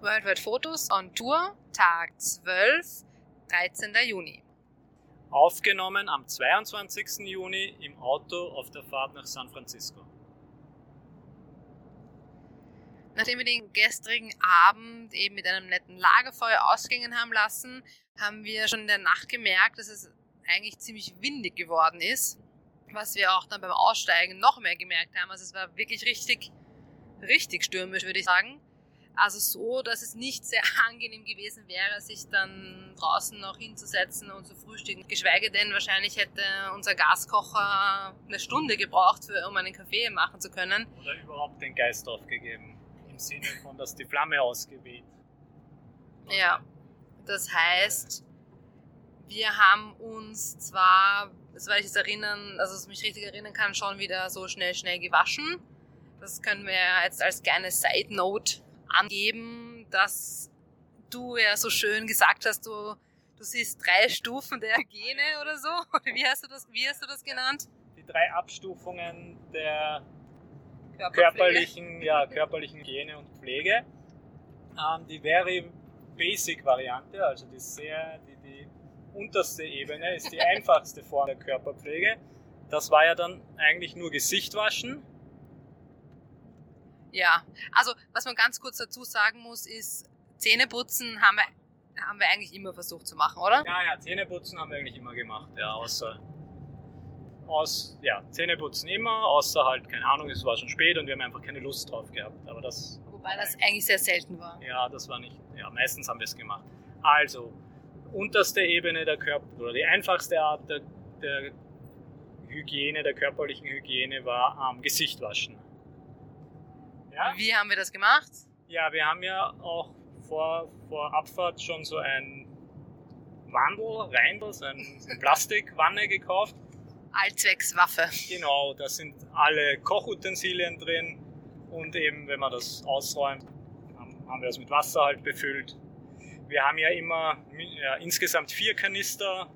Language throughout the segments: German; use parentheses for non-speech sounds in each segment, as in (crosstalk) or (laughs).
Worldwide Fotos on Tour, Tag 12, 13. Juni. Aufgenommen am 22. Juni im Auto auf der Fahrt nach San Francisco. Nachdem wir den gestrigen Abend eben mit einem netten Lagerfeuer ausgingen haben lassen, haben wir schon in der Nacht gemerkt, dass es eigentlich ziemlich windig geworden ist. Was wir auch dann beim Aussteigen noch mehr gemerkt haben. Also es war wirklich richtig, richtig stürmisch, würde ich sagen. Also so, dass es nicht sehr (laughs) angenehm gewesen wäre, sich dann draußen noch hinzusetzen und zu frühstücken. Geschweige denn, wahrscheinlich hätte unser Gaskocher eine Stunde gebraucht, um einen Kaffee machen zu können. Oder überhaupt den Geist aufgegeben. Im Sinne von, dass die Flamme ausgeweht. Ja, das heißt, wir haben uns zwar, soweit ich es erinnern, also ich mich richtig erinnern kann, schon wieder so schnell, schnell gewaschen. Das können wir jetzt als kleine Side Note angeben, dass du ja so schön gesagt hast, du, du siehst drei Stufen der Hygiene oder so. (laughs) Wie hast du das, wie hast du das genannt? Die drei Abstufungen der körperlichen, ja, körperlichen Hygiene und Pflege. Ähm, die Very Basic Variante, also die sehr, die, die unterste Ebene, ist die (laughs) einfachste Form der Körperpflege. Das war ja dann eigentlich nur Gesicht waschen ja, also was man ganz kurz dazu sagen muss, ist, Zähneputzen haben wir, haben wir eigentlich immer versucht zu machen, oder? Ja, ja, Zähneputzen haben wir eigentlich immer gemacht, ja, außer, aus, ja, Zähneputzen immer, außer halt, keine Ahnung, es war schon spät und wir haben einfach keine Lust drauf gehabt, aber das... Wobei das eigentlich sehr selten war. Ja, das war nicht, ja, meistens haben wir es gemacht. Also, unterste Ebene der Körper, oder die einfachste Art der, der Hygiene, der körperlichen Hygiene war am ähm, Gesicht waschen. Ja? Wie haben wir das gemacht? Ja, wir haben ja auch vor, vor Abfahrt schon so ein Wandel, Reindl, so eine (laughs) Plastikwanne gekauft. Allzweckswaffe. Genau, da sind alle Kochutensilien drin und eben, wenn man das ausräumt, haben wir das mit Wasser halt befüllt. Wir haben ja immer ja, insgesamt vier Kanister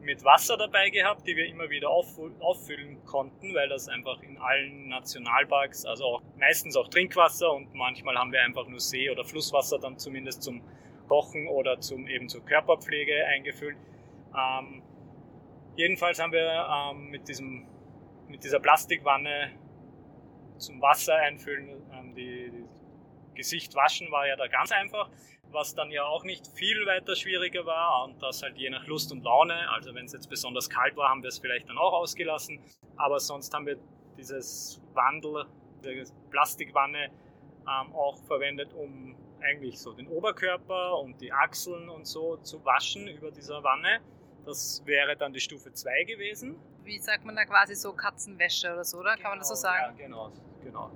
mit Wasser dabei gehabt, die wir immer wieder auffüllen konnten, weil das einfach in allen Nationalparks, also auch meistens auch Trinkwasser und manchmal haben wir einfach nur See- oder Flusswasser dann zumindest zum Kochen oder zum eben zur Körperpflege eingefüllt. Ähm, jedenfalls haben wir ähm, mit, diesem, mit dieser Plastikwanne zum Wasser einfüllen, ähm, die, die Gesicht waschen war ja da ganz einfach was dann ja auch nicht viel weiter schwieriger war und das halt je nach Lust und Laune. Also wenn es jetzt besonders kalt war, haben wir es vielleicht dann auch ausgelassen. Aber sonst haben wir dieses Wandel, die Plastikwanne ähm, auch verwendet, um eigentlich so den Oberkörper und die Achseln und so zu waschen über dieser Wanne. Das wäre dann die Stufe 2 gewesen. Wie sagt man da quasi so Katzenwäsche oder so, oder? Kann man das so genau, sagen? Ja, genau, genau.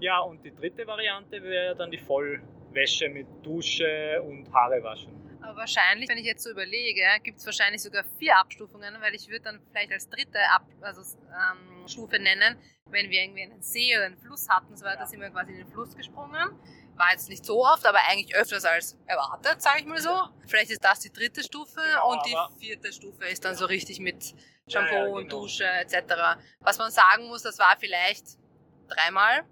Ja, und die dritte Variante wäre dann die Voll Wäsche mit Dusche und Haare waschen. Aber wahrscheinlich, wenn ich jetzt so überlege, gibt es wahrscheinlich sogar vier Abstufungen, weil ich würde dann vielleicht als dritte Ab also, ähm, Stufe nennen, wenn wir irgendwie einen See oder einen Fluss hatten, so weiter, ja. sind wir quasi in den Fluss gesprungen. War jetzt nicht so oft, aber eigentlich öfters als erwartet, sage ich mal so. Vielleicht ist das die dritte Stufe genau, und die vierte Stufe ist dann ja. so richtig mit Shampoo ja, genau. und Dusche etc. Was man sagen muss, das war vielleicht dreimal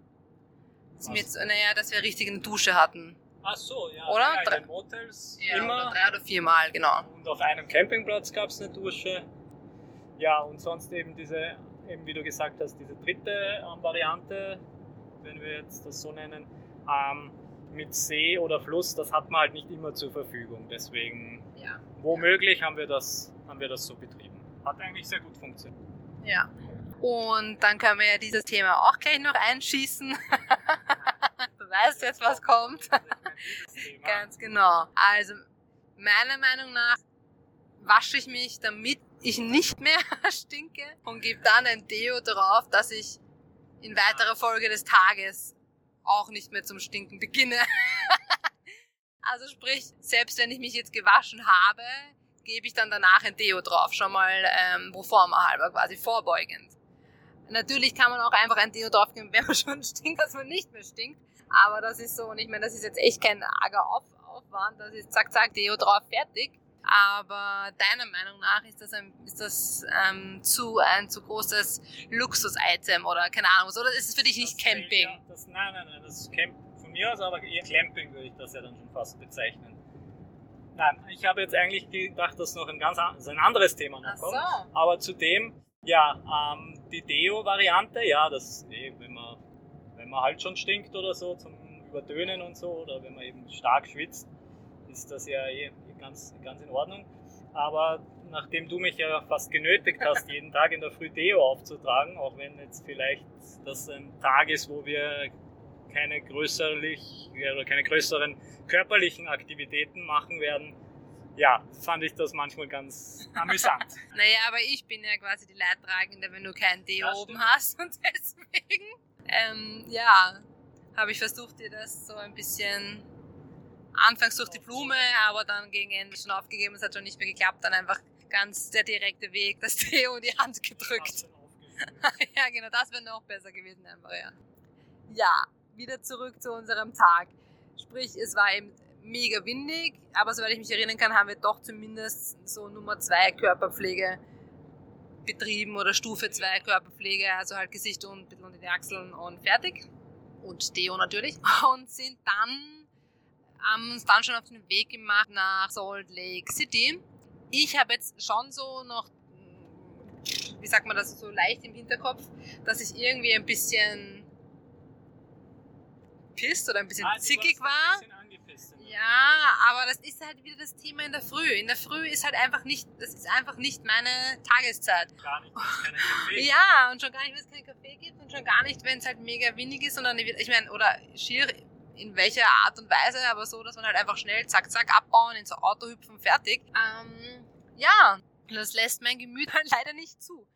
mit, naja, dass wir richtig eine Dusche hatten. Ach so, ja. Oder? Ja, den Motels ja, immer. Oder drei oder viermal, genau. Und auf einem Campingplatz gab es eine Dusche. Ja, und sonst eben diese, eben wie du gesagt hast, diese dritte ähm, Variante, wenn wir jetzt das so nennen, ähm, mit See oder Fluss, das hat man halt nicht immer zur Verfügung. Deswegen, ja. womöglich haben wir, das, haben wir das so betrieben. Hat eigentlich sehr gut funktioniert. Ja. Und dann können wir ja dieses Thema auch gleich noch einschießen. (laughs) du weißt jetzt, was kommt. (laughs) Ganz genau. Also, meiner Meinung nach wasche ich mich, damit ich nicht mehr (laughs) stinke und gebe dann ein Deo drauf, dass ich in weiterer Folge des Tages auch nicht mehr zum Stinken beginne. also sprich, selbst wenn ich mich jetzt gewaschen habe, gebe ich dann danach ein Deo drauf, schon mal ähm, pro forma halber, quasi vorbeugend. Natürlich kann man auch einfach ein Deo draufgeben, wenn man (laughs) schon stinkt, dass man nicht mehr stinkt. Aber das ist so, und ich meine, das ist jetzt echt kein arger Auf Aufwand, das ist zack, zack, Deo drauf, fertig. Aber deiner Meinung nach ist das, ein, ist das ähm, zu ein zu großes Luxus-Item oder keine Ahnung, oder ist es für dich nicht das Camping? Ja, das, nein, nein, nein, das Camp, von mir aus, aber eher Clamping würde ich das ja dann schon fast bezeichnen. Nein, ich habe jetzt eigentlich gedacht, dass noch ein ganz ein anderes Thema noch kommt. So. Aber zudem, ja, ähm, die Deo-Variante, ja, das eh, wenn man, wenn man halt schon stinkt oder so zum Übertönen und so, oder wenn man eben stark schwitzt, ist das ja eh ganz, ganz in Ordnung. Aber nachdem du mich ja fast genötigt hast, (laughs) jeden Tag in der Früh Deo aufzutragen, auch wenn jetzt vielleicht das ein Tag ist, wo wir keine, größerlich, oder keine größeren körperlichen Aktivitäten machen werden, ja, fand ich das manchmal ganz amüsant. (laughs) naja, aber ich bin ja quasi die Leidtragende, wenn du kein Deo oben hast und (laughs) deswegen, ähm, ja, habe ich versucht, dir das so ein bisschen anfangs durch die Blume, aber dann gegen Ende schon aufgegeben, es hat schon nicht mehr geklappt, dann einfach ganz der direkte Weg, das (laughs) Theo in die Hand gedrückt. ja, genau, das wäre noch besser gewesen einfach, ja. Ja, wieder zurück zu unserem Tag. Sprich, es war eben mega windig, aber soweit ich mich erinnern kann, haben wir doch zumindest so Nummer zwei Körperpflege betrieben oder Stufe 2 Körperpflege, also halt Gesicht und ein bisschen unter die Achseln und fertig. Und Deo natürlich. (laughs) Und sind dann, haben uns dann schon auf den Weg gemacht nach Salt Lake City ich habe jetzt schon so noch, wie sagt man das, so leicht im Hinterkopf, dass ich irgendwie ein bisschen pisst oder ein bisschen ah, zickig war. Ein bisschen ja, aber das ist halt wieder das Thema in der Früh. In der Früh ist halt einfach nicht, das ist einfach nicht meine Tageszeit. Gar nicht, wenn es keinen Kaffee (laughs) Ja, und schon gar nicht, wenn es keinen Kaffee gibt und schon gar nicht, wenn es halt mega windig ist, sondern ich meine, oder schier in welcher Art und Weise, aber so, dass man halt einfach schnell zack, zack abbauen, ins Auto hüpfen, fertig. Ähm, ja, das lässt mein Gemüt (laughs) halt leider nicht zu.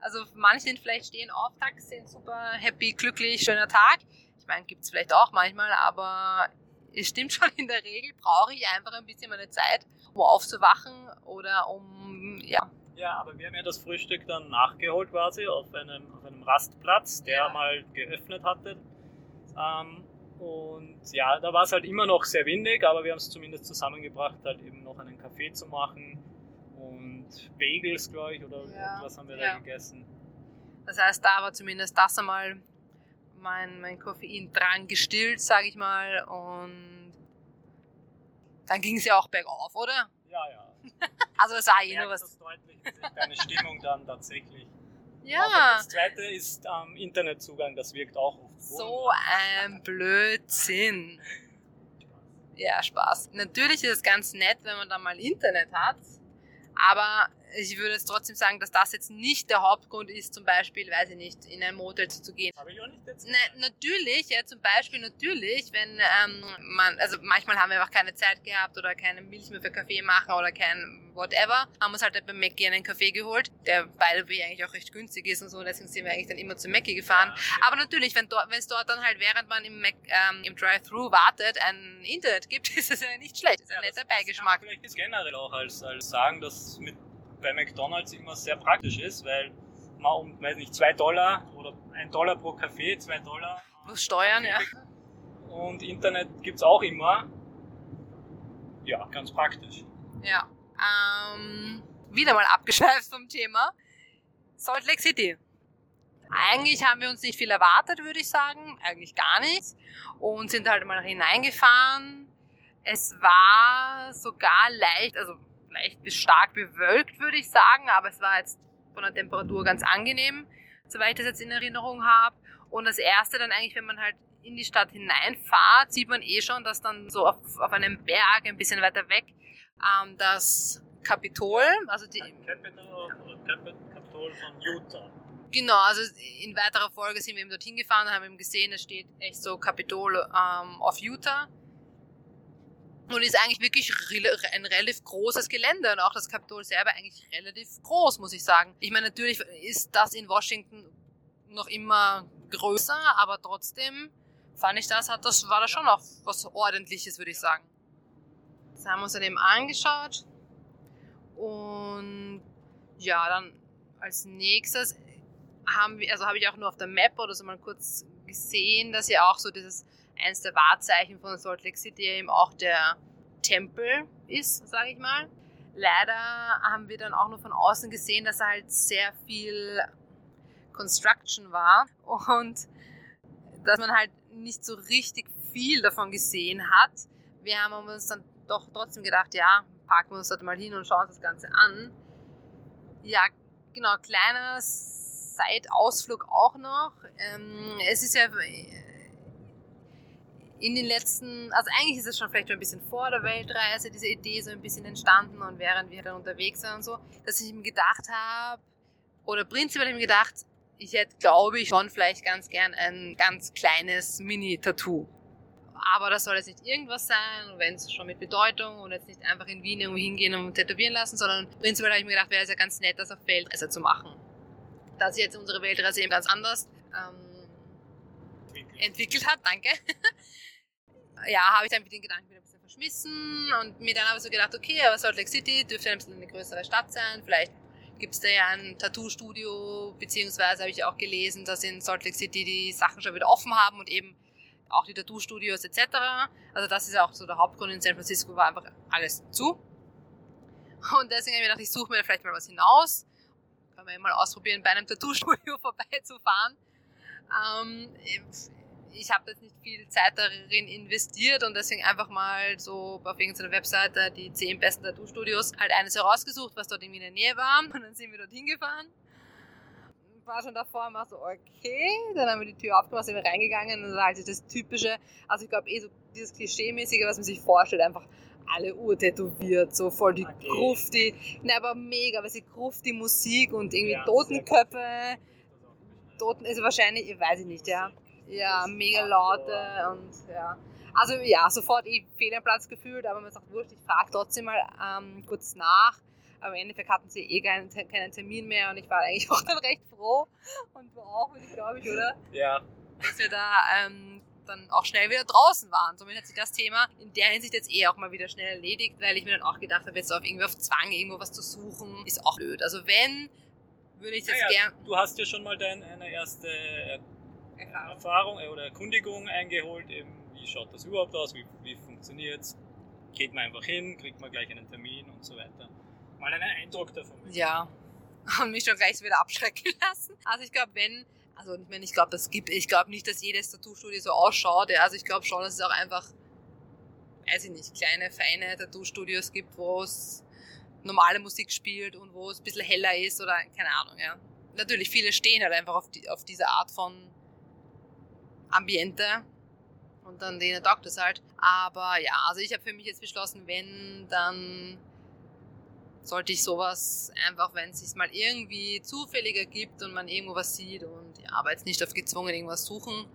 Also manche sind vielleicht stehen auf, Tag, sind super happy, glücklich, schöner Tag. Ich meine, gibt's vielleicht auch manchmal, aber es stimmt schon, in der Regel brauche ich einfach ein bisschen meine Zeit, um aufzuwachen oder um, ja. Ja, aber wir haben ja das Frühstück dann nachgeholt quasi auf einem, auf einem Rastplatz, der ja. mal geöffnet hatte. Ähm, und ja, da war es halt immer noch sehr windig, aber wir haben es zumindest zusammengebracht, halt eben noch einen Kaffee zu machen und Bagels, glaube ich, oder ja. was haben wir ja. da gegessen. Das heißt, da war zumindest das einmal mein, mein Koffeindrang gestillt, sage ich mal. Und dann ging es ja auch bergauf, oder? Ja, ja. (laughs) also es war eh nur was. Das deutlich, deine Stimmung dann tatsächlich. Ja. Aber das zweite ist ähm, Internetzugang, das wirkt auch oft. So ein Blödsinn. Ja, Spaß. Natürlich ist es ganz nett, wenn man da mal Internet hat, aber ich würde jetzt trotzdem sagen, dass das jetzt nicht der Hauptgrund ist, zum Beispiel, weiß ich nicht, in ein Motel zu gehen. Habe ich auch nicht jetzt ne, Natürlich, ja, zum Beispiel natürlich, wenn ähm, man, also manchmal haben wir einfach keine Zeit gehabt oder keine Milch mehr für Kaffee machen oder kein whatever, haben uns halt beim Mackie einen Kaffee geholt, der by the way eigentlich auch recht günstig ist und so, deswegen sind wir eigentlich dann immer zum Mackie gefahren. Ja, okay. Aber natürlich, wenn dort, wenn es dort dann halt, während man im, Mac, ähm, im Drive-Thru wartet, ein Internet gibt, (laughs) ist es ja nicht schlecht. Das ist ja, ein netter Beigeschmack. Vielleicht ist generell auch als, als sagen, dass mit bei McDonalds immer sehr praktisch ist, weil man um, weiß nicht, zwei Dollar oder ein Dollar pro Kaffee, zwei Dollar. Plus Steuern, ja. Und Internet gibt es auch immer. Ja, ganz praktisch. Ja. Ähm, wieder mal abgeschweift vom Thema. Salt Lake City. Eigentlich haben wir uns nicht viel erwartet, würde ich sagen. Eigentlich gar nichts. Und sind halt mal hineingefahren. Es war sogar leicht, also leicht bis stark bewölkt, würde ich sagen, aber es war jetzt von der Temperatur ganz angenehm, soweit ich das jetzt in Erinnerung habe. Und das erste dann eigentlich, wenn man halt in die Stadt hineinfahrt, sieht man eh schon, dass dann so auf, auf einem Berg ein bisschen weiter weg ähm, das Kapitol, also die Kapitol von Utah. Genau, also in weiterer Folge sind wir eben dorthin gefahren und haben eben gesehen, es steht echt so Kapitol ähm, of Utah und ist eigentlich wirklich ein relativ großes Gelände und auch das Kapitol selber eigentlich relativ groß, muss ich sagen. Ich meine, natürlich ist das in Washington noch immer größer, aber trotzdem fand ich das, hat das, war das schon auch was ordentliches, würde ich sagen. Das haben wir uns dann eben angeschaut und ja, dann als nächstes haben wir, also habe ich auch nur auf der Map oder so mal kurz gesehen, dass ja auch so dieses eins der Wahrzeichen von Salt Lake City eben auch der Tempel ist, sage ich mal. Leider haben wir dann auch nur von außen gesehen, dass da halt sehr viel Construction war und dass man halt nicht so richtig viel davon gesehen hat. Wir haben uns dann doch trotzdem gedacht, ja, parken wir uns dort mal hin und schauen uns das Ganze an. Ja, genau, kleiner Side-Ausflug auch noch. Ähm, es ist ja in den letzten, also eigentlich ist es schon vielleicht schon ein bisschen vor der Weltreise, diese Idee so ein bisschen entstanden und während wir dann unterwegs waren und so, dass ich mir gedacht habe, oder prinzipiell habe ich mir gedacht, ich hätte, glaube ich, schon vielleicht ganz gern ein ganz kleines Mini-Tattoo. Aber das soll jetzt nicht irgendwas sein, wenn es schon mit Bedeutung und jetzt nicht einfach in Wien irgendwo hingehen und tätowieren lassen, sondern prinzipiell habe ich mir gedacht, wäre es ja ganz nett, das auf Weltreise zu machen. Da sich jetzt unsere Weltreise eben ganz anders ähm, entwickelt hat, danke, (laughs) ja, habe ich dann mit den Gedanken wieder ein bisschen verschmissen und mir dann ich so gedacht, okay, aber Salt Lake City dürfte ein bisschen eine größere Stadt sein, vielleicht gibt es da ja ein Tattoo-Studio, beziehungsweise habe ich auch gelesen, dass in Salt Lake City die Sachen schon wieder offen haben und eben auch die Tattoo-Studios etc. Also das ist auch so der Hauptgrund in San Francisco, war einfach alles zu. Und deswegen habe ich mir gedacht, ich suche mir vielleicht mal was hinaus. Kann man ja mal ausprobieren, bei einem Tattoo-Studio (laughs) vorbeizufahren. Ähm, ich habe jetzt nicht viel Zeit darin investiert und deswegen einfach mal so auf irgendeiner Webseite die zehn besten Tattoo-Studios halt eines herausgesucht, was dort in der Nähe war. Und dann sind wir dort hingefahren. War schon davor war so, okay. Dann haben wir die Tür aufgemacht, sind wir reingegangen und das war halt das Typische, also ich glaube eh so dieses Klischee-mäßige, was man sich vorstellt, einfach alle urtätowiert, so voll die okay. Grufti, ne, aber mega, weil sie Grufti Musik und irgendwie ja, Totenköpfe, Toten, also wahrscheinlich, ich weiß ich nicht, ja. Ja, mega laute und ja. Also ja, sofort eh fehl Platz gefühlt, aber man sagt, wurscht, ich frage trotzdem mal ähm, kurz nach. Aber im Endeffekt hatten sie eh keinen, keinen Termin mehr und ich war eigentlich (laughs) auch dann recht froh und war auch, glaube ich, oder? Ja. Dass wir da ähm, dann auch schnell wieder draußen waren. Somit hat sich das Thema in der Hinsicht jetzt eh auch mal wieder schnell erledigt, weil ich mir dann auch gedacht habe, jetzt auf irgendwie auf Zwang irgendwo was zu suchen, ist auch blöd. Also wenn, würde ich jetzt naja, gern. Du hast ja schon mal deine erste Erfahrung äh, oder Erkundigung eingeholt, eben, wie schaut das überhaupt aus, wie, wie funktioniert es, geht man einfach hin, kriegt man gleich einen Termin und so weiter. Mal einen Eindruck davon. Ja, (laughs) und mich schon gleich wieder abschrecken (laughs) lassen. Also ich glaube, wenn, also ich meine, ich glaube, das gibt, ich glaube nicht, dass jedes Tattoo-Studio so ausschaut, ja. also ich glaube schon, dass es auch einfach, weiß ich nicht, kleine, feine Tattoo-Studios gibt, wo es normale Musik spielt und wo es ein bisschen heller ist oder keine Ahnung, ja. Natürlich, viele stehen halt einfach auf, die, auf diese Art von Ambiente und dann denen taugt es halt. Aber ja, also ich habe für mich jetzt beschlossen, wenn, dann sollte ich sowas einfach, wenn es sich mal irgendwie zufälliger gibt und man irgendwo was sieht und ja, aber jetzt nicht auf gezwungen irgendwas suchen.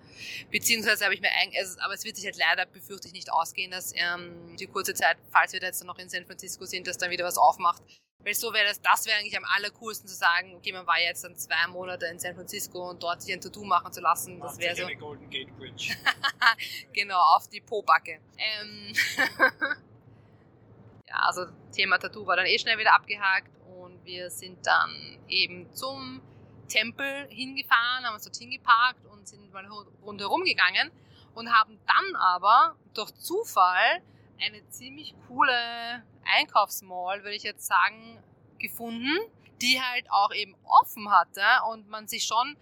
Beziehungsweise habe ich mir eigentlich, also, aber es wird sich halt leider, befürchte ich, nicht ausgehen, dass ähm, die kurze Zeit, falls wir jetzt noch in San Francisco sind, dass dann wieder was aufmacht, weil so wäre das, das wäre eigentlich am allercoolsten zu sagen, okay, man war jetzt dann zwei Monate in San Francisco und dort sich ein Tattoo machen zu lassen. Das wäre so. Eine Golden Gate Bridge. (laughs) genau, auf die Pobacke. Ähm (laughs) ja, also Thema Tattoo war dann eh schnell wieder abgehakt und wir sind dann eben zum Tempel hingefahren, haben uns dort hingeparkt und sind mal rundherum gegangen und haben dann aber durch Zufall eine ziemlich coole Einkaufsmall, würde ich jetzt sagen, gefunden, die halt auch eben offen hatte und man sich schon,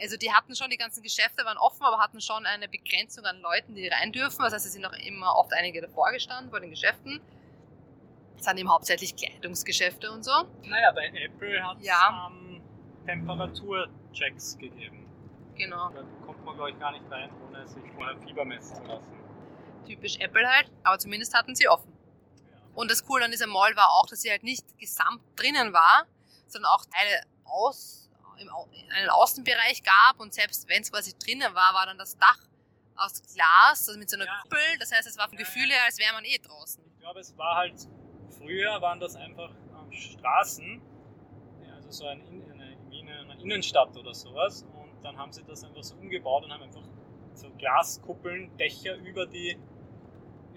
also die hatten schon, die ganzen Geschäfte waren offen, aber hatten schon eine Begrenzung an Leuten, die rein dürfen. Das heißt, es sind auch immer oft einige davor gestanden vor den Geschäften. Es sind eben hauptsächlich Kleidungsgeschäfte und so. Naja, bei Apple hat es ja. ähm, Temperaturchecks gegeben. Genau. Da kommt man, glaube ich, gar nicht rein, ohne sich vorher Fieber messen zu lassen. Typisch Apple halt, aber zumindest hatten sie offen. Und das Coole an dieser Mall war auch, dass sie halt nicht gesamt drinnen war, sondern auch Teile aus, im, einen Außenbereich gab und selbst wenn es quasi drinnen war, war dann das Dach aus Glas, also mit so einer ja. Kuppel. Das heißt, es war vom ja, Gefühl her, als wäre man eh draußen. Ich glaube, es war halt, früher waren das einfach ähm, Straßen, also so ein, eine, in einer Innenstadt oder sowas. Und dann haben sie das einfach so umgebaut und haben einfach so Glaskuppeln, Dächer über die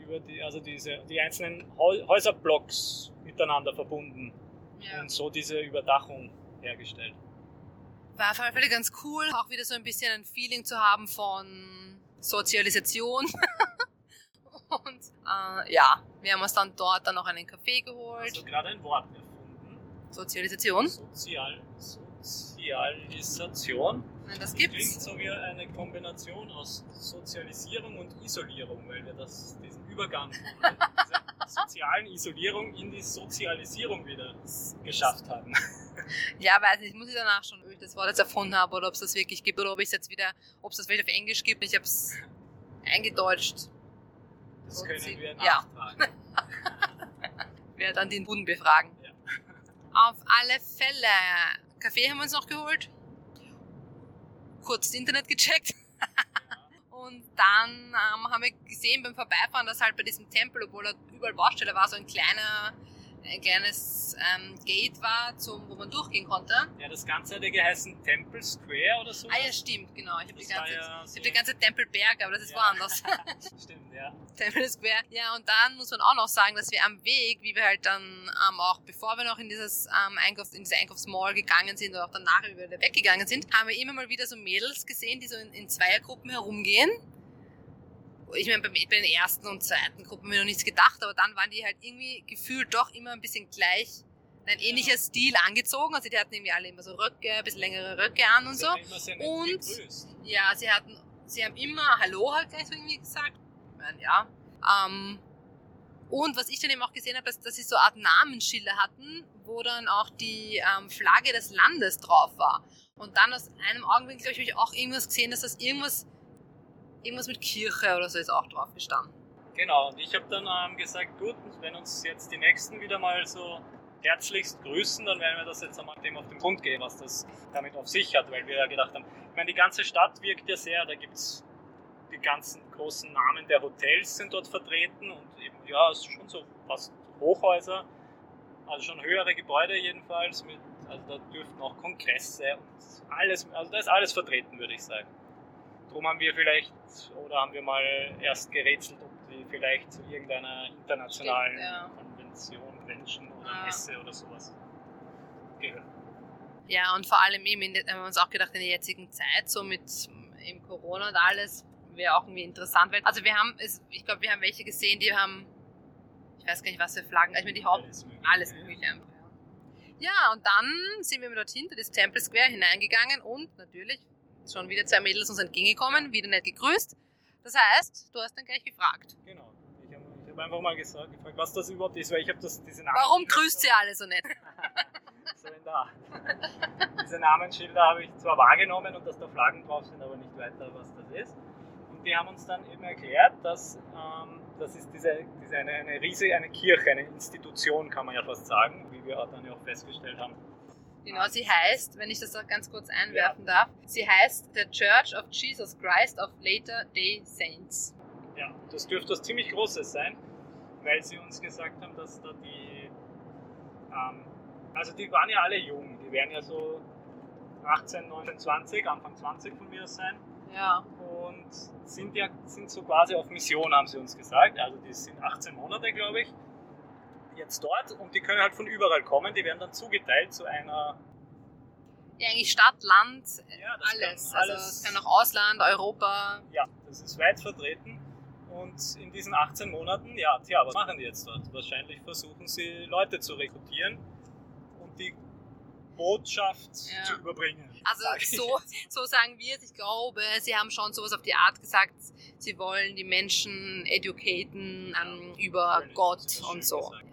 über die, also diese, die einzelnen Häuserblocks miteinander verbunden ja. und so diese Überdachung hergestellt. War auf alle Fälle ganz cool, auch wieder so ein bisschen ein Feeling zu haben von Sozialisation. (laughs) und äh, ja, wir haben uns dann dort dann noch einen Kaffee geholt. Du gerade ein Wort erfunden? Sozialisation? Sozial, Sozialisation. Nein, das gibt's. klingt so wie eine Kombination aus Sozialisierung und Isolierung, weil wir das, diesen Übergang von (laughs) dieser sozialen Isolierung in die Sozialisierung wieder geschafft haben. Ja, weiß nicht, muss ich danach schon, ob ich das Wort jetzt erfunden habe oder ob es das wirklich gibt oder ob ich es jetzt wieder, ob es das vielleicht auf Englisch gibt. Ich habe es eingedeutscht. Das Und können sie- wir ja. nachtragen. (laughs) Werde dann den Buden befragen. Ja. Auf alle Fälle. Kaffee haben wir uns noch geholt. Kurz das Internet gecheckt. (laughs) Und dann ähm, haben wir gesehen beim Vorbeifahren, dass halt bei diesem Tempel, obwohl er überall Baustelle war, so ein kleiner, ein kleines ähm, Gate war, zum, wo man durchgehen konnte. Ja, das Ganze ja geheißen Temple Square oder so. Ah ja, stimmt, genau. Ich habe die ganze, ja ich so- hab die ganze Tempelberg, aber das ist Ja. woanders. (laughs) (laughs) Stimmt, ja. Temple Square. Ja, und dann muss man auch noch sagen, dass wir am Weg, wie wir halt dann ähm, auch, bevor wir noch in dieses ähm, Einkaufs-, in diese Einkaufsmall gegangen sind oder auch danach, wie wir wieder weggegangen sind, haben wir immer mal wieder so Mädels gesehen, die so in, in Zweiergruppen herumgehen. Ich meine, bei, bei den ersten und zweiten Gruppen wir noch nichts gedacht, aber dann waren die halt irgendwie gefühlt doch immer ein bisschen gleich, ein ähnlicher Stil angezogen. Also die hatten irgendwie alle immer so Röcke, ein bisschen längere Röcke an und Sie so. Und- gegrüßt. Ja, sie hatten, sie haben immer Hallo halt gleich so irgendwie gesagt. Ich meine, ja. Ähm, und was ich dann eben auch gesehen habe, dass, dass sie so eine Art Namensschilder hatten, wo dann auch die ähm, Flagge des Landes drauf war. Und dann aus einem Augenblick, glaube ich, habe ich auch irgendwas gesehen, dass das irgendwas, irgendwas mit Kirche oder so ist auch drauf gestanden. Genau, und ich habe dann ähm, gesagt, gut, wenn uns jetzt die Nächsten wieder mal so herzlichst grüßen, dann werden wir das jetzt einmal dem auf den Grund gehen, was das damit auf sich hat, weil wir ja gedacht haben, ich meine, die ganze Stadt wirkt ja sehr, da gibt es die ganzen großen Namen der Hotels sind dort vertreten und eben, ja, es ist schon so fast Hochhäuser, also schon höhere Gebäude jedenfalls, mit, also da dürften auch Kongresse und alles, also da ist alles vertreten, würde ich sagen. Drum haben wir vielleicht, oder haben wir mal erst gerätselt, ob die vielleicht zu irgendeiner internationalen Stimmt, ja. Konvention, Convention oder Ah. Messe oder sowas gehören. Ja, und vor allem eben, in haben wir uns auch gedacht, in der jetzigen Zeit, so mit eben Corona und alles, wäre auch irgendwie interessant. Weil, also wir haben, es, ich glaube, wir haben welche gesehen, die haben, ich weiß gar nicht, was für Flaggen, ich meine, die Haupt, Alles mögliche. alles mögliche einfach. Ja. ja, und dann sind wir dort hinter das Temple Square hineingegangen und natürlich schon wieder zwei Mädels uns entgegengekommen, wieder nicht gegrüßt. Das heißt, du hast dann gleich gefragt. Genau. Ich habe hab einfach mal gesagt, gefragt, was das überhaupt ist, weil ich habe das diese Warum Namensschilder grüßt ihr alle so nett? (laughs) so in der Art. Diese Namensschilder habe ich zwar wahrgenommen und dass da Flaggen drauf sind, aber nicht weiter, was das ist. Und die haben uns dann eben erklärt, dass ähm, das ist diese, diese eine, eine riesige eine Kirche, eine Institution, kann man ja fast sagen, wie wir dann ja auch festgestellt haben. Genau, sie heißt, wenn ich das auch ganz kurz einwerfen darf, sie heißt The Church of Jesus Christ of Later Day Saints. Ja, das dürfte was ziemlich Großes sein, weil sie uns gesagt haben, dass da die, ähm, also die waren ja alle jung, die werden ja so 18, 19, 20, Anfang 20 von mir aus sein Ja. und sind ja sind so quasi auf Mission, haben sie uns gesagt. Also die sind 18 Monate, glaube ich, jetzt dort und die können halt von überall kommen. Die werden dann zugeteilt zu einer, Ja, eigentlich Stadt, Land, ja, alles. kann Also alles es kann auch Ausland, Europa. Ja, das ist weit vertreten. Und in diesen 18 Monaten, ja, tja, was machen die jetzt dort? Wahrscheinlich versuchen sie Leute zu rekrutieren und die Botschaft Ja. zu überbringen. Also so, so sagen wir es. Ich glaube, sie haben schon sowas auf die Art gesagt, sie wollen die Menschen educaten ähm, über Gott und so. gesagt.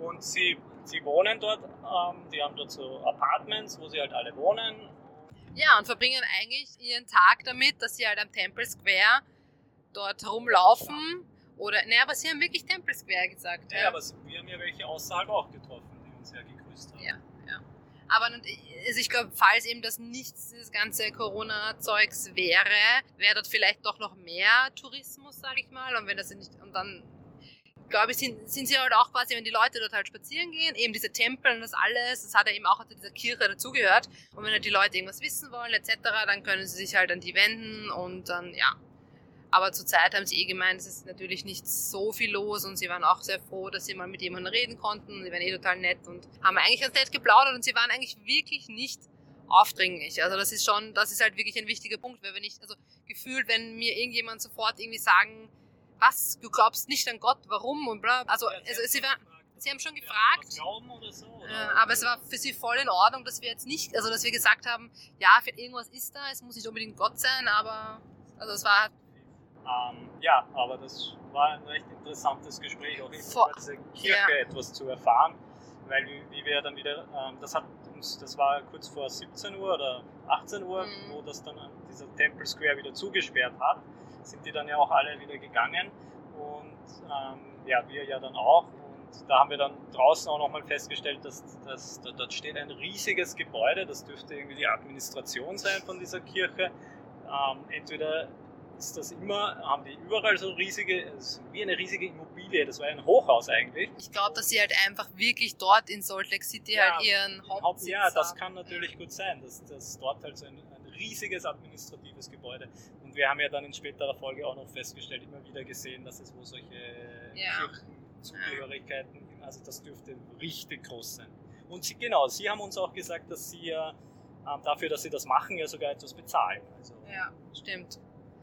Und sie, sie wohnen dort, ähm, die haben dort so Apartments, wo sie halt alle wohnen. Ja, und verbringen eigentlich ihren Tag damit, dass sie halt am Temple Square dort rumlaufen. Oder, naja, aber sie haben wirklich Temple Square gesagt. Ja, aber sie- wir haben ja welche außerhalb auch getroffen, die uns ja gegrüßt haben. Ja, ja. Aber nun- also ich glaube, falls eben das nichts, dieses ganze Corona-Zeugs wäre, wäre dort vielleicht doch noch mehr Tourismus, sage ich mal. Und wenn das nicht, und dann glaube ich, sind, sind sie halt auch quasi, wenn die Leute dort halt spazieren gehen, eben diese Tempel und das alles, das hat ja eben auch zu dieser Kirche dazugehört. Und wenn halt die Leute irgendwas wissen wollen, etc., dann können sie sich halt an die wenden und dann, ja. Aber zurzeit haben sie eh gemeint, es ist natürlich nicht so viel los und sie waren auch sehr froh, dass sie mal mit jemandem reden konnten. Sie waren eh total nett und haben eigentlich ganz nett geplaudert und sie waren eigentlich wirklich nicht aufdringlich. Also das ist schon, das ist halt wirklich ein wichtiger Punkt, weil wenn ich, also gefühlt, wenn mir irgendjemand sofort irgendwie sagen, was, du glaubst nicht an Gott, warum und bla, also, Ja, also sie gefragt, sie haben schon gefragt. Ja, glauben oder so, oder? Äh, aber es war für sie voll in Ordnung, dass wir jetzt nicht, also dass wir gesagt haben, ja, für irgendwas ist da, es muss nicht unbedingt Gott sein, aber also es war. Ähm, ja, aber das war ein recht interessantes Gespräch, auch über diese Kirche etwas zu erfahren, weil wie, wir dann wieder, ähm, das hat uns, das war kurz vor 17 Uhr oder 18 Uhr, Mhm. wo das dann an dieser Temple Square wieder zugesperrt hat, sind die dann ja auch alle wieder gegangen und ähm, ja, wir ja dann auch. Und da haben wir dann draußen auch nochmal festgestellt, dass, dass da- dort steht ein riesiges Gebäude, das dürfte irgendwie die Administration sein von dieser Kirche. Ähm, entweder ist das immer, haben die überall so riesige, wie eine riesige Immobilie, das war ein Hochhaus eigentlich. Ich glaube, dass sie halt einfach wirklich dort in Salt Lake City Ja, halt ihren Haupt- Hauptsitz Ja, das haben. kann natürlich gut sein, dass, dass dort halt so ein, ein riesiges administratives Gebäude. Und wir haben ja dann in späterer Folge auch noch festgestellt, immer wieder gesehen, dass es wo solche Ja. Kirchenzugehörigkeiten, also das dürfte richtig groß sein. Und sie, genau, sie haben uns auch gesagt, dass sie ja ähm, dafür, dass sie das machen, ja sogar etwas bezahlen. Also, Ja, stimmt.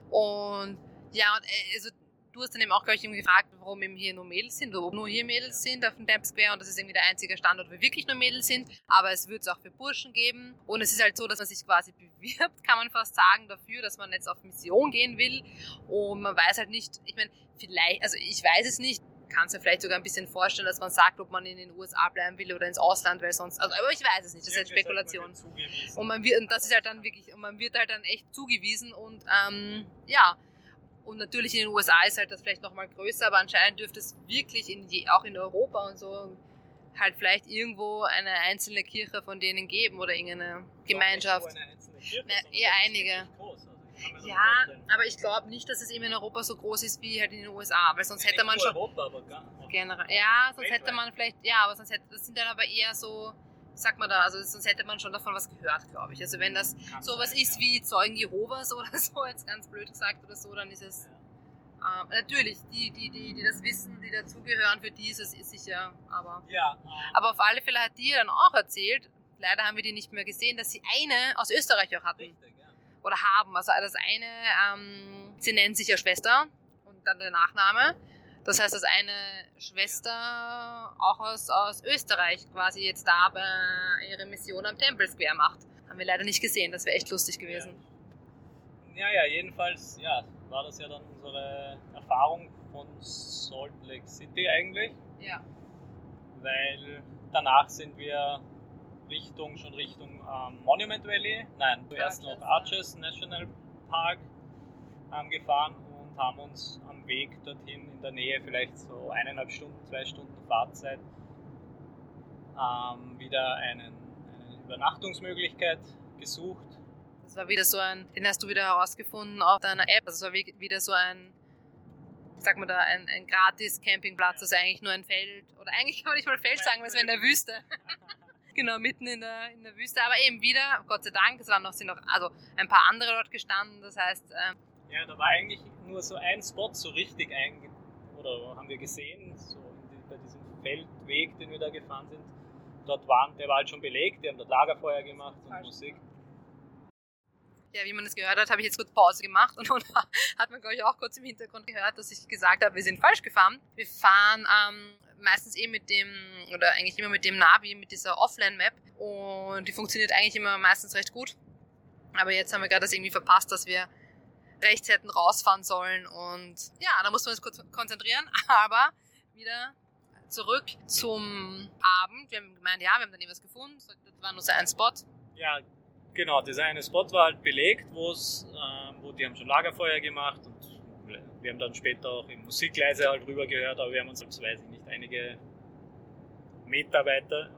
Und ja, und, äh, also du hast dann eben auch, glaube ich, gefragt, warum eben hier nur Mädels sind, oder ob nur hier Mädels sind auf dem Temple Square und das ist irgendwie der einzige Standort, wo wirklich nur Mädels sind. Aber es wird es auch für Burschen geben. Und es ist halt so, dass man sich quasi bewirbt, (laughs) kann man fast sagen, dafür, dass man jetzt auf Mission gehen will. Und man weiß halt nicht, ich meine, vielleicht, also ich weiß es nicht, kann es mir vielleicht sogar ein bisschen vorstellen, dass man sagt, ob man in den USA bleiben will oder ins Ausland, weil sonst, also, aber ich weiß es nicht, das ist halt Spekulation. Und man wird, und das ist halt dann wirklich, und man wird halt dann echt zugewiesen und ähm, ja. Und natürlich in den USA ist halt das vielleicht nochmal größer, aber anscheinend dürfte es wirklich in je, auch in Europa und so halt vielleicht irgendwo eine einzelne Kirche von denen geben oder irgendeine Gemeinschaft. Kirche, Na, eher einige. groß. Also Ja, aber ich glaube nicht, dass es eben in Europa so groß ist wie halt in den USA, weil sonst hätte man schon Europa, aber gar, generell, ja, sonst hätte man vielleicht, ja, aber sonst hätte, das sind dann aber eher so, sagt man da, also sonst hätte man schon davon was gehört, glaube ich. Also wenn das kann sowas sein, ist ja. wie Zeugen Jehovas (laughs) oder so, jetzt ganz blöd gesagt oder so, dann ist es ähm, natürlich die, die, die, die das wissen, die dazugehören, für die ist es ist sicher, aber. Ja, ähm, Aber auf alle Fälle hat die dann auch erzählt, leider haben wir die nicht mehr gesehen, dass sie eine aus Österreich auch hatten richtig, ja. oder haben. Also das eine, ähm, sie nennt sich ja Schwester und dann der Nachname. Das heißt, dass eine Schwester auch aus, aus Österreich quasi jetzt da bei ihre Mission am Temple Square macht. Haben wir leider nicht gesehen, das wäre echt lustig gewesen. Ja, ja, jedenfalls ja, war das ja dann unsere Erfahrung von Salt Lake City eigentlich, Ja. weil danach sind wir Richtung, schon Richtung ähm, Monument Valley, nein, zuerst noch Arches, Arches National Park ähm, gefahren und haben uns am Weg dorthin in der Nähe vielleicht so eineinhalb Stunden, zwei Stunden Fahrzeit ähm, wieder einen, eine Übernachtungsmöglichkeit gesucht. Das war wieder so ein, den hast du wieder herausgefunden auf deiner App. Also es war wie- wieder so ein, wie sagt man da, ein, ein gratis Campingplatz, also eigentlich nur ein Feld. Oder eigentlich kann man nicht mal Feld sagen, weil es war in der Wüste. (laughs) genau, mitten in der, in der Wüste. Aber eben wieder, Gott sei Dank, es waren noch, sind noch also ein paar andere dort gestanden. Das heißt, ähm, Ja, da war eigentlich nur so ein Spot so richtig einge... oder haben wir gesehen, so die, bei diesem Feldweg, den wir da gefahren sind. Dort waren, der war halt schon belegt, die haben dort Lagerfeuer gemacht und. Musik. ja, wie man es gehört hat, habe ich jetzt kurz Pause gemacht und, und (laughs) hat man, glaube ich, auch kurz im Hintergrund gehört, dass ich gesagt habe, wir sind falsch gefahren. Wir fahren ähm, meistens eh mit dem, oder eigentlich immer mit dem Navi, mit dieser Offline-Map und die funktioniert eigentlich immer meistens recht gut. Aber jetzt haben wir gerade das irgendwie verpasst, dass wir rechts hätten rausfahren sollen und ja, da mussten wir uns kurz konzentrieren, (laughs) aber wieder zurück zum Abend. Wir haben gemeint, ja, wir haben dann irgendwas gefunden, das war nur so ein Spot. Ja, genau, dieser eine Spot war halt belegt, wo es, ähm, wo die haben schon Lagerfeuer gemacht und wir haben dann später auch im Musikgleise halt rüber gehört, aber wir haben uns, jetzt, weiß ich nicht, einige Meter weiter,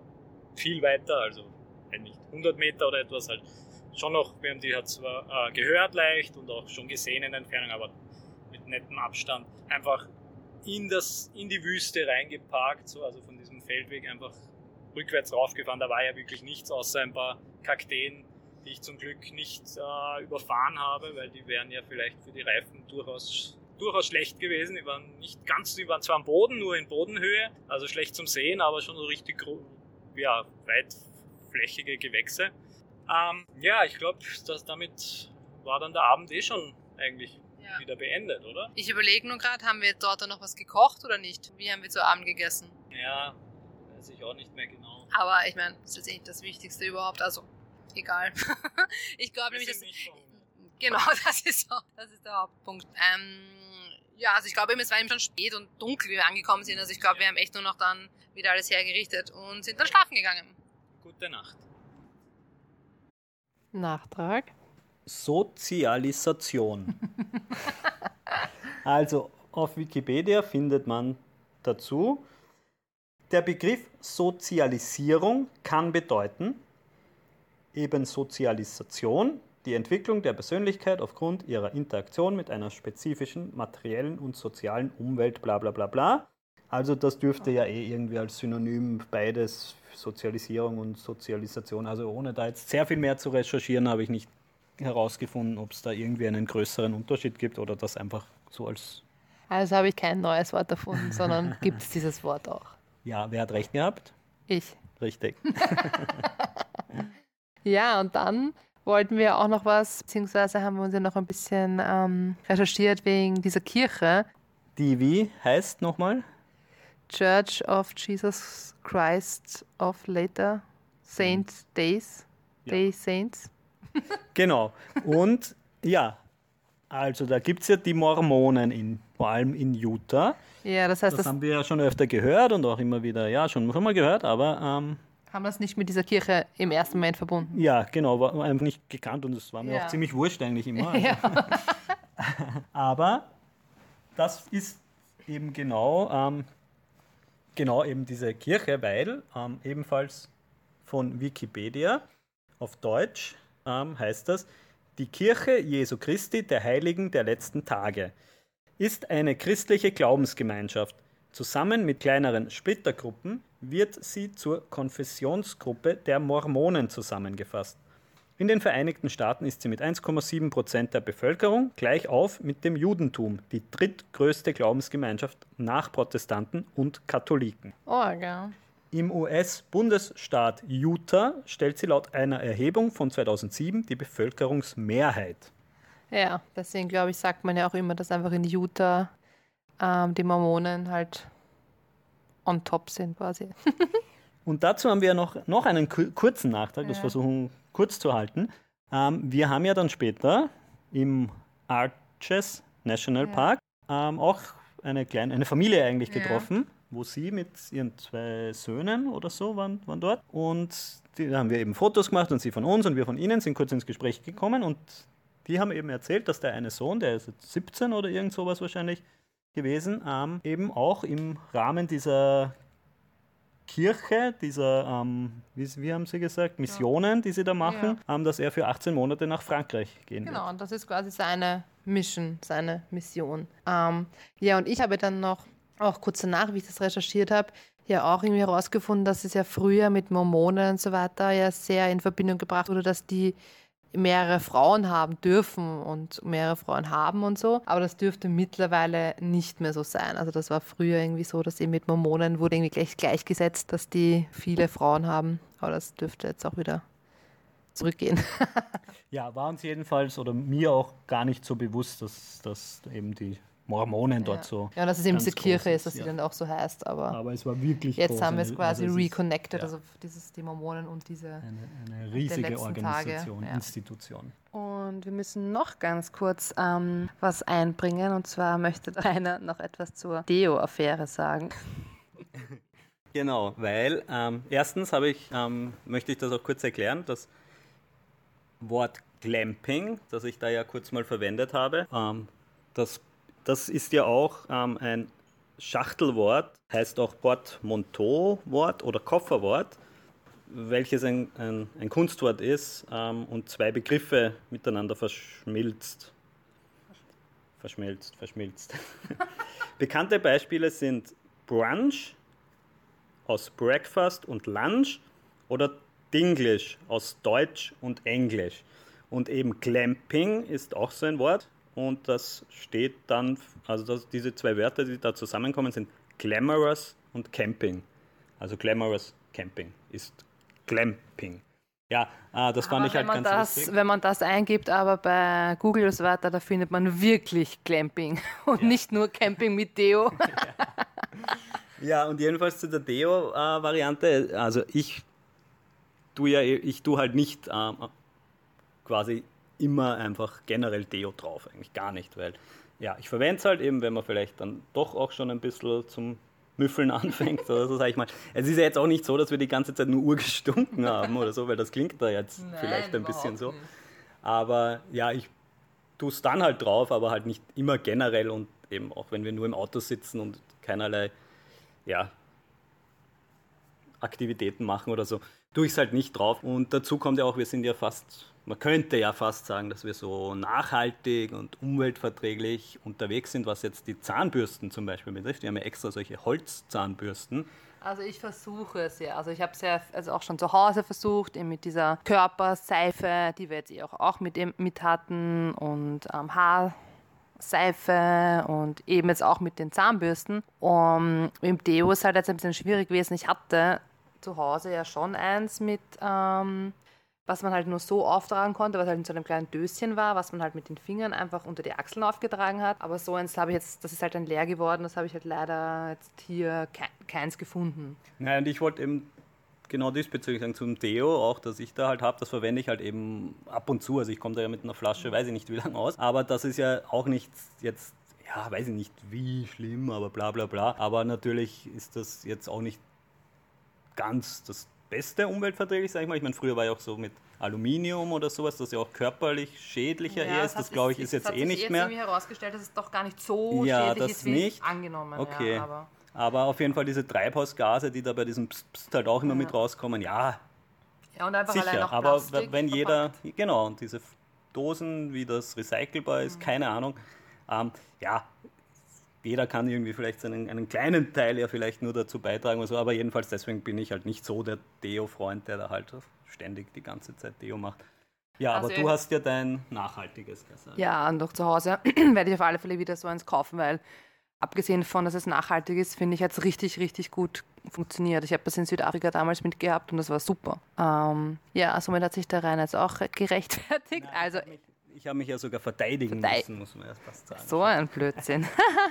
viel weiter, also halt nicht 100 Meter oder etwas halt, schon noch, wir haben die halt zwar äh, gehört leicht und auch schon gesehen in der Entfernung, aber mit nettem Abstand, einfach in, das, in die Wüste reingeparkt, so, also von diesem Feldweg einfach rückwärts raufgefahren. Da war ja wirklich nichts außer ein paar Kakteen, die ich zum Glück nicht äh, überfahren habe, weil die wären ja vielleicht für die Reifen durchaus, durchaus schlecht gewesen. Die waren nicht ganz, die waren zwar am Boden, nur in Bodenhöhe, also schlecht zum Sehen, aber schon so richtig ja, weitflächige Gewächse. Ähm, ja, ich glaube, dass damit war dann der Abend eh schon eigentlich Ja. wieder beendet, oder? Ich überlege nur gerade, haben wir dort dann noch was gekocht oder nicht? Wie haben wir zu Abend gegessen? Ja, Weiß ich auch nicht mehr genau. Aber ich meine, das ist jetzt nicht das Wichtigste überhaupt. Also, egal. (laughs) ich glaube nämlich, dass. Genau, (laughs) das ist, so, das ist der Hauptpunkt. Ähm, ja, also ich glaube, es war eben schon spät und dunkel, wie wir angekommen sind. Also ich glaube, wir haben echt nur noch dann wieder alles hergerichtet und sind dann schlafen gegangen. Gute Nacht. Nachtrag. Sozialisation. (laughs) also auf Wikipedia findet man dazu, der Begriff Sozialisierung kann bedeuten, eben Sozialisation, die Entwicklung der Persönlichkeit aufgrund ihrer Interaktion mit einer spezifischen materiellen und sozialen Umwelt, bla bla bla bla. Also das dürfte ja eh irgendwie als Synonym beides, Sozialisierung und Sozialisation. Also ohne da jetzt sehr viel mehr zu recherchieren, habe ich nicht herausgefunden, ob es da irgendwie einen größeren Unterschied gibt oder das einfach so als... Also habe ich kein neues Wort erfunden, sondern (laughs) gibt es dieses Wort auch. Ja, wer hat recht gehabt? Ich. Richtig. (laughs) (laughs) ja, und dann wollten wir auch noch was, beziehungsweise haben wir uns ja noch ein bisschen ähm, recherchiert wegen dieser Kirche. Die wie heißt nochmal? Church of Jesus Christ of Later Saint Days. Ja. Day Saints. (laughs) genau. Und ja, also da gibt es ja die Mormonen in, vor allem in Utah. Ja, das heißt, das, das haben wir ja schon öfter gehört und auch immer wieder, ja, schon, schon mal gehört, aber ähm, haben das nicht mit dieser Kirche im ersten Moment verbunden. Ja, genau, war einfach nicht gekannt und es war mir ja. auch ziemlich wurscht eigentlich immer. (laughs) Ja. (laughs) aber das ist eben genau, ähm, genau eben diese Kirche, weil ähm, ebenfalls von Wikipedia auf Deutsch ähm, heißt das, die Kirche Jesu Christi der Heiligen der letzten Tage ist eine christliche Glaubensgemeinschaft. Zusammen mit kleineren Splittergruppen wird sie zur Konfessionsgruppe der Mormonen zusammengefasst. In den Vereinigten Staaten ist sie mit 1,7 Prozent der Bevölkerung gleich auf mit dem Judentum, die drittgrößte Glaubensgemeinschaft nach Protestanten und Katholiken. Oh, ja. Im US-Bundesstaat Utah stellt sie laut einer Erhebung von 2007 die Bevölkerungsmehrheit. Ja, deswegen glaube ich, sagt man ja auch immer, dass einfach in Utah ähm, die Mormonen halt on top sind quasi. (laughs) Und dazu haben wir noch, noch einen kurzen Nachtrag, das ja. versuchen kurz zu halten. Ähm, wir haben ja dann später im Arches National ja. Park ähm, auch eine kleine eine Familie eigentlich getroffen. Ja wo sie mit ihren zwei Söhnen oder so waren, waren dort. Und die, da haben wir eben Fotos gemacht und sie von uns und wir von ihnen sind kurz ins Gespräch gekommen und die haben eben erzählt, dass der eine Sohn, der ist jetzt 17 oder irgend sowas wahrscheinlich gewesen, ähm, eben auch im Rahmen dieser Kirche, dieser, ähm, wie, wie, haben Sie gesagt, Missionen, die Sie da machen, ja. ähm, dass er für 18 Monate nach Frankreich gehen Genau, wird. und das ist quasi seine Mission, seine Mission. Ähm, ja, und ich habe dann noch auch kurz danach, wie ich das recherchiert habe, ja auch irgendwie herausgefunden, dass es ja früher mit Mormonen und so weiter ja sehr in Verbindung gebracht wurde, dass die mehrere Frauen haben dürfen und mehrere Frauen haben und so. Aber das dürfte mittlerweile nicht mehr so sein. Also das war früher irgendwie so, dass eben mit Mormonen wurde irgendwie gleich gleichgesetzt, dass die viele Frauen haben. Aber das dürfte jetzt auch wieder zurückgehen. (laughs) ja, war uns jedenfalls oder mir auch gar nicht so bewusst, dass, dass eben die Mormonen dort ja. so. Ja, dass es eben diese Kirche ist, dass sie dann auch so heißt. Aber, aber es war wirklich Jetzt groß, haben wir es quasi also reconnected, ja. also dieses, die Mormonen und diese. Eine, eine riesige Organisation, Tage. Institution. Und wir müssen noch ganz kurz ähm, was einbringen. Und zwar möchte (laughs) Rainer noch etwas zur Deo-Affäre sagen. (laughs) Genau, weil ähm, erstens ich, ähm, möchte ich das auch kurz erklären, das Wort Glamping, das ich da ja kurz mal verwendet habe, ähm, das das ist ja auch ähm, ein Schachtelwort, heißt auch Portmanteau-Wort oder Kofferwort, welches ein, ein, ein Kunstwort ist ähm, und zwei Begriffe miteinander verschmilzt. Verschmilzt, verschmilzt. (laughs) Bekannte Beispiele sind Brunch aus Breakfast und Lunch oder Dinglish aus Deutsch und Englisch. Und eben Clamping ist auch so ein Wort, und das steht dann, also das, diese zwei Wörter, die da zusammenkommen, sind glamorous und camping. Also glamorous Camping ist Glamping. Ja, äh, das fand aber ich halt ganz das, lustig. Wenn man das eingibt, aber bei Google so weiter, da findet man wirklich Glamping (laughs) und ja. nicht nur Camping mit Deo. (laughs) Ja, und jedenfalls zu der Deo-Variante. also ich tue ja, ich tue halt nicht ähm, quasi immer einfach generell Deo drauf, eigentlich gar nicht, weil ja, ich verwende es halt eben, wenn man vielleicht dann doch auch schon ein bisschen zum Müffeln (laughs) anfängt oder so, sag ich mal. Es ist ja jetzt auch nicht so, dass wir die ganze Zeit nur urgestunken haben oder so, weil das klingt da jetzt Nein, vielleicht ein bisschen so. Nicht. Aber ja, ich tue es dann halt drauf, aber halt nicht immer generell und eben auch wenn wir nur im Auto sitzen und keinerlei ja, Aktivitäten machen oder so, tue ich es halt nicht drauf. Und dazu kommt ja auch, wir sind ja fast, man könnte ja fast sagen, dass wir so nachhaltig und umweltverträglich unterwegs sind, was jetzt die Zahnbürsten zum Beispiel betrifft. Wir haben ja extra solche Holzzahnbürsten. Also ich versuche es ja. Also ich habe es ja also auch schon zu Hause versucht, eben mit dieser Körperseife, die wir jetzt eh auch, auch mit, mit hatten und ähm, Haar. Seife und eben jetzt auch mit den Zahnbürsten. Und im Deo ist halt jetzt ein bisschen schwierig gewesen. Ich hatte zu Hause ja schon eins mit, ähm, was man halt nur so auftragen konnte, was halt in so einem kleinen Döschen war, was man halt mit den Fingern einfach unter die Achseln aufgetragen hat. Aber so eins habe ich jetzt, das ist halt dann leer geworden, das habe ich halt leider jetzt hier keins gefunden. Nein, und ich wollte eben genau diesbezüglich sagen zum Deo, auch dass ich da halt habe, das verwende ich halt eben ab und zu. Also ich komme da ja mit einer Flasche, weiß ich nicht wie lange aus. Aber das ist ja auch nicht jetzt ja, weiß ich nicht wie schlimm, aber bla bla bla. Aber natürlich ist das jetzt auch nicht ganz das beste umweltverträglich, sage ich mal. Ich meine, früher war ja auch so mit Aluminium oder sowas, das ja auch körperlich schädlicher ja, eher ist. Das, glaube ich, ist jetzt eh nicht jetzt mehr. Ich habe herausgestellt, dass es doch gar nicht so ja, schädlich das ist, wie nicht. angenommen. Okay. Ja, aber, aber, auf jeden Fall diese Treibhausgase, die da bei diesem Psst, Psst halt auch immer mit rauskommen, ja. Ja, und einfach sicher. allein auch aber Plastik wenn jeder, genau, und diese Dosen, wie das recycelbar ist, mhm. keine Ahnung. Ähm, ja, jeder kann irgendwie vielleicht seinen, einen kleinen Teil ja vielleicht nur dazu beitragen oder so, aber jedenfalls deswegen bin ich halt nicht so der Deo-Freund, der da halt ständig die ganze Zeit Deo macht. Ja, also aber du hast ja dein nachhaltiges gesagt. Ja, und auch zu Hause (clears throat) werde ich auf alle Fälle wieder so eins kaufen, weil abgesehen von, dass es nachhaltig ist, finde ich, hat es richtig, richtig gut funktioniert. Ich habe das in Südafrika damals mitgehabt und das war super. Ähm, ja, somit hat sich der Rainer jetzt auch gerechtfertigt. Nein, also ich habe mich ja sogar verteidigen Verteid müssen, muss man erst fast sagen. So ein Blödsinn.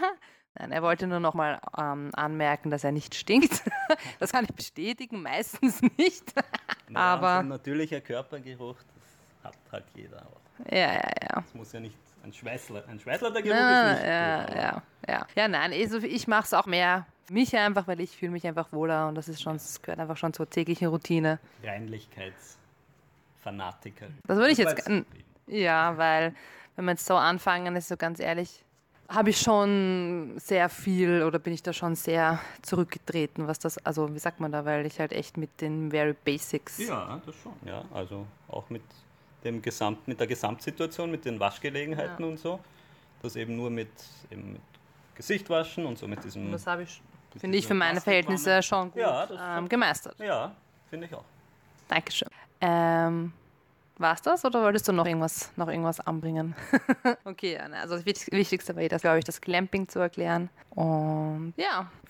(laughs) Nein, er wollte nur noch mal ähm, anmerken, dass er nicht stinkt. (laughs) das kann ich bestätigen, meistens nicht. (laughs) Naja, Aber ein natürlicher Körpergeruch, das hat halt jeder auch. Ja, ja, ja. Es muss ja nicht ein Schweißler, ein Schweißler der Geruch ja, ist nicht ja, gut, ja, ja. Ja, nein, also ich mache es auch mehr mich einfach, weil ich fühle mich einfach wohler und das ist schon, das gehört einfach schon zur täglichen Routine. Reinlichkeitsfanatiker. Das würde ich jetzt... Ja, weil wenn wir jetzt so anfangen, ist so ganz ehrlich, habe ich schon sehr viel oder bin ich da schon sehr zurückgetreten, was das, also wie sagt man da, weil ich halt echt mit den very basics. Ja, das schon, ja. Also auch mit dem Gesamt, mit der Gesamtsituation, mit den Waschgelegenheiten ja. und so. Das eben nur mit, eben mit Gesicht waschen und so mit diesem. Und das habe ich, finde ich, für meine Verhältnisse schon gut ja, ähm, gemeistert. Ja, finde ich auch. Dankeschön. Ähm, war es das oder wolltest du noch irgendwas, noch irgendwas anbringen? (laughs) okay, also das Wichtigste war das, glaube ich, das Glamping zu erklären. Und ja,